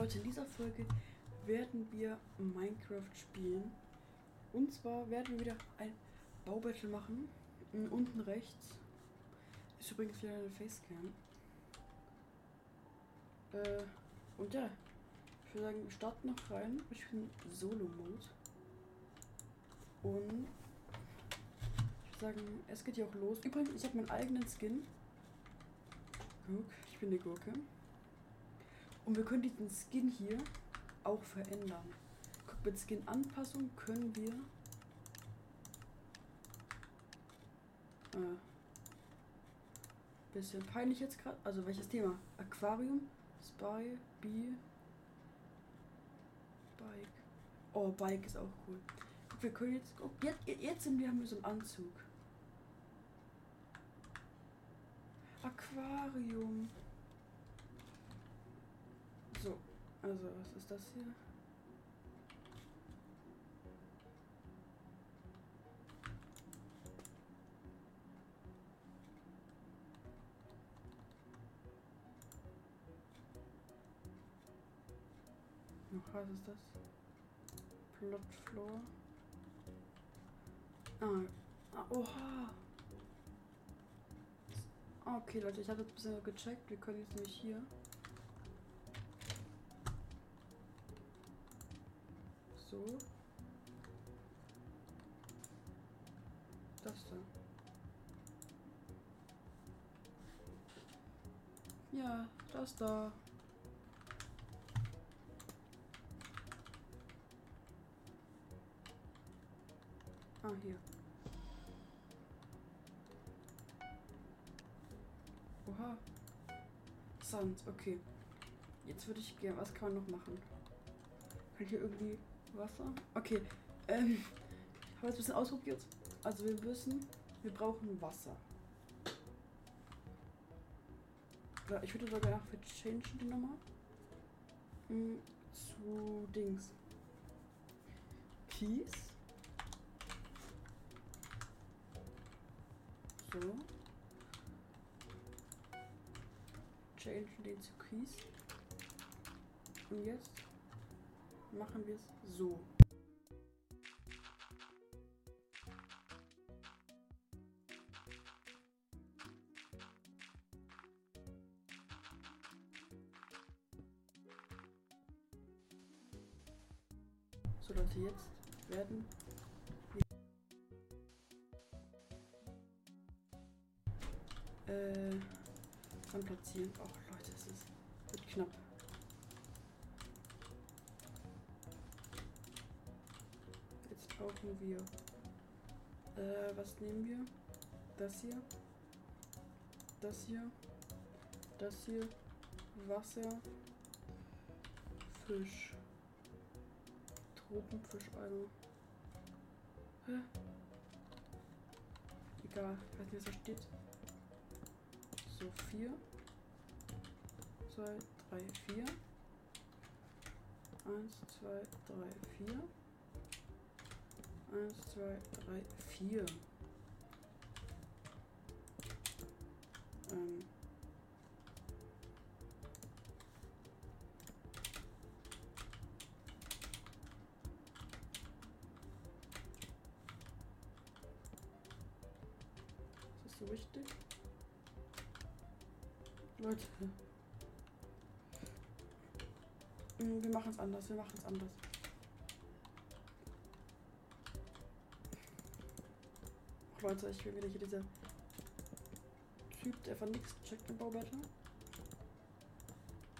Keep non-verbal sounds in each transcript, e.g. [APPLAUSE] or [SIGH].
Leute, in dieser Folge werden wir Minecraft spielen. Und zwar werden wir wieder ein Baubattle machen. Unten rechts ist übrigens wieder eine Facecam. Äh, und ja, ich würde sagen, wir starten noch rein. Ich bin Solo-Mode. Und ich würde sagen, es geht hier auch los. Übrigens, ich habe meinen eigenen Skin. Guck, ich bin eine Gurke. Und wir können diesen Skin hier auch verändern. Guck, mit Skin-Anpassung können wir. Äh, bisschen peinlich jetzt gerade. Also welches Thema? Aquarium, Spy, Bee, Bike. Oh, Bike ist auch cool. Guck, wir können jetzt. Guck, jetzt, jetzt sind wir, haben wir so einen Anzug. Aquarium. So, also was ist das hier? Noch was ist das? Plot Floor. Ah, ah oha. Okay, Leute, ich habe jetzt ein bisschen gecheckt. Wir können jetzt nämlich hier. So. Das da. Ja, das da. Ah, hier. Oha. Sand, okay. Jetzt würde ich gerne. Was kann man noch machen? Kann hier irgendwie Wasser? Okay. Ähm. Habe jetzt ein bisschen ausprobiert. Also wir wissen, wir brauchen Wasser. Ich würde sogar für change die Nummer. Hm, Zu Dings. Kies. So. Change den zu Kies. Und jetzt machen wir es so. So Leute, jetzt werden wir äh, platzieren. Oh Leute, es ist wird knapp. Brauchen wir. Äh, was nehmen wir? Das hier. Das hier. Das hier. Wasser. Fisch. Tropenfischeimer. Hä? Egal, ich weiß nicht, was da steht. So, vier. Zwei, drei, vier. Eins, zwei, drei, vier. Eins, zwei, drei, vier. Ähm. Ist das so richtig? Leute. Mm, Wir machen es anders, wir machen es anders. Leute, ich will wieder hier dieser Typ, der von nichts checkt im Baubattle.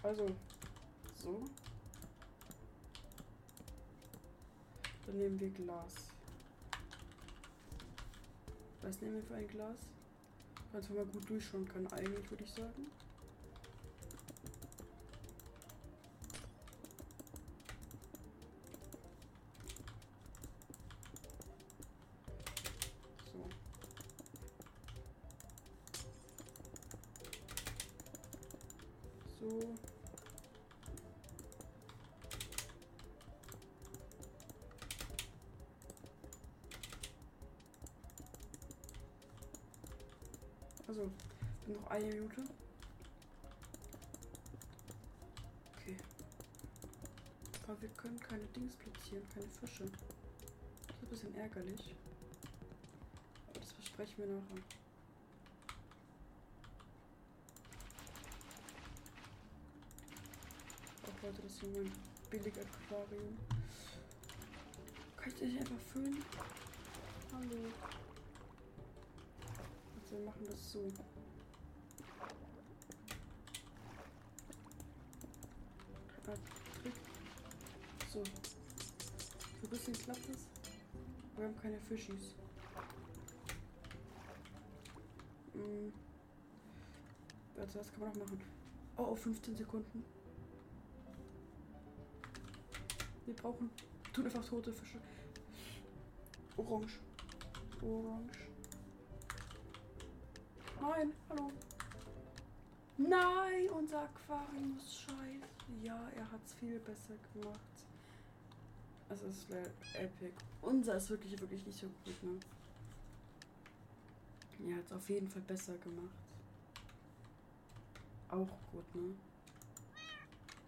Also, so. Dann nehmen wir Glas. Was nehmen wir für ein Glas? Falls wir mal gut durchschauen können, eigentlich würde ich sagen. So. So. Also, noch eine Minute. Okay. Aber wir können keine Dings platzieren, keine Fische. Das ist ein bisschen ärgerlich. Aber das versprechen wir nachher. Leute, das ist hier mein billig Aquarium. Kann ich das einfach füllen? Hallo. Also wir machen das so. Ah, Trick. So. So ein bisschen klappt es. Wir haben keine Fischis. Hm. Warte, das kann man noch machen. Oh, auf 15 Sekunden. Wir brauchen. Tun einfach tote Fische. Orange. Orange. Nein, hallo. Nein, unser Aquarium ist scheiße. Ja, er hat es viel besser gemacht. Es ist epic. Unser ist wirklich, wirklich nicht so gut, ne? Er hat es auf jeden Fall besser gemacht. Auch gut, ne?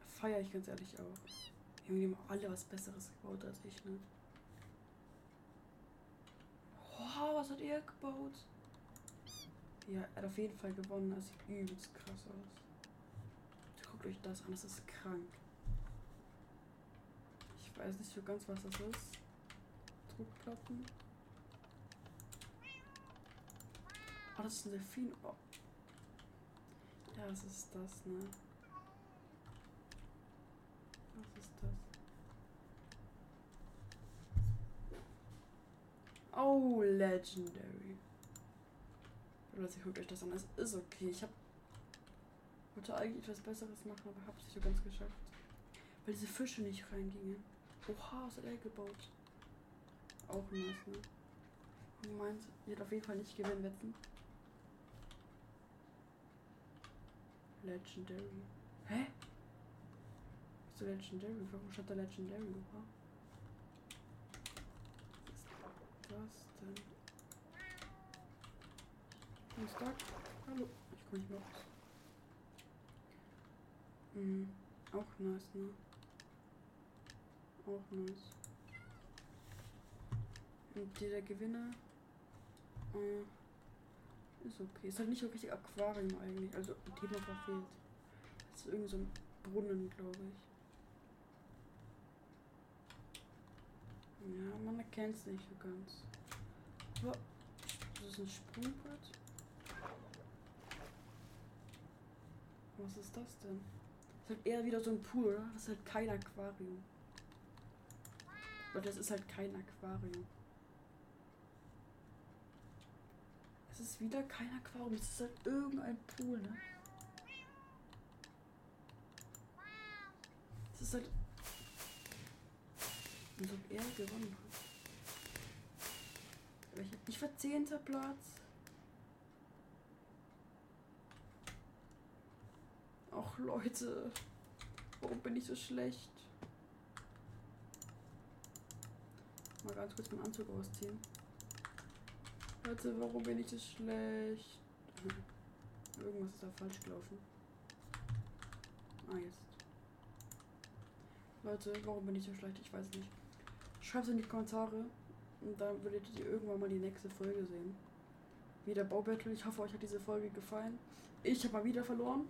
Feiere ich ganz ehrlich auch. Die haben alle was Besseres gebaut als ich, ne? Wow, was hat er gebaut? Ja, er hat auf jeden Fall gewonnen. Das sieht übelst krass aus. Guckt euch das an, das ist krank. Ich weiß nicht so ganz, was das ist. Druckplatten. Oh, das ist ein Delfin. Oh. Ja, was ist das, ne? Was ist das? Oh, Legendary. Leute, guckt euch das an. Es ist okay. Ich hab wollte eigentlich etwas Besseres machen, aber hab's nicht so ganz geschafft. Weil diese Fische nicht reingingen. Oha, hat er gebaut? Auch nice, ne? Und du meinst, ihr auf jeden Fall nicht gewinnen wetten. Legendary. Hä? Wieso Legendary? Warum stand da Legendary? Oha. Was denn? Ein? Hallo. Ich komme nicht mehr raus. Mhm. Auch nice, ne? Auch nice. Und der Gewinner äh, ist okay. Ist halt nicht so richtig Aquarium eigentlich. Also ein Thema verfehlt. Das ist irgend so ein Brunnen, glaube ich. Ja, man erkennt es nicht so ganz. Aber das ist ein Sprungbrett. Was ist das denn? Das ist halt eher wieder so ein Pool, oder? Das ist halt kein Aquarium. Weil das ist halt kein Aquarium. Es ist wieder kein Aquarium, es ist halt irgendein Pool, ne? Es ist halt. Als ob er gewonnen hat. Ich, ich war zehnter Platz. Ach Leute, warum bin ich so schlecht? Mal ganz kurz meinen Anzug ausziehen. Leute, warum bin ich so schlecht? [LAUGHS] Irgendwas ist da falsch gelaufen. Ah, jetzt. Leute, warum bin ich so schlecht? Ich weiß nicht. Schreibt es in die Kommentare und dann würdet ihr irgendwann mal die nächste Folge sehen. Wieder Baubattle. Ich hoffe, euch hat diese Folge gefallen. Ich habe mal wieder verloren.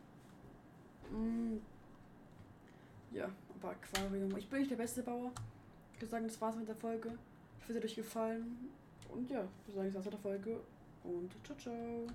Mm. Ja, aber Aquarium. Ich bin nicht der beste Bauer. Ich würde sagen, das war's mit der Folge. Ich hoffe, es hat euch gefallen. Und ja, ich würde sagen, das war's mit der Folge. Und ciao, ciao.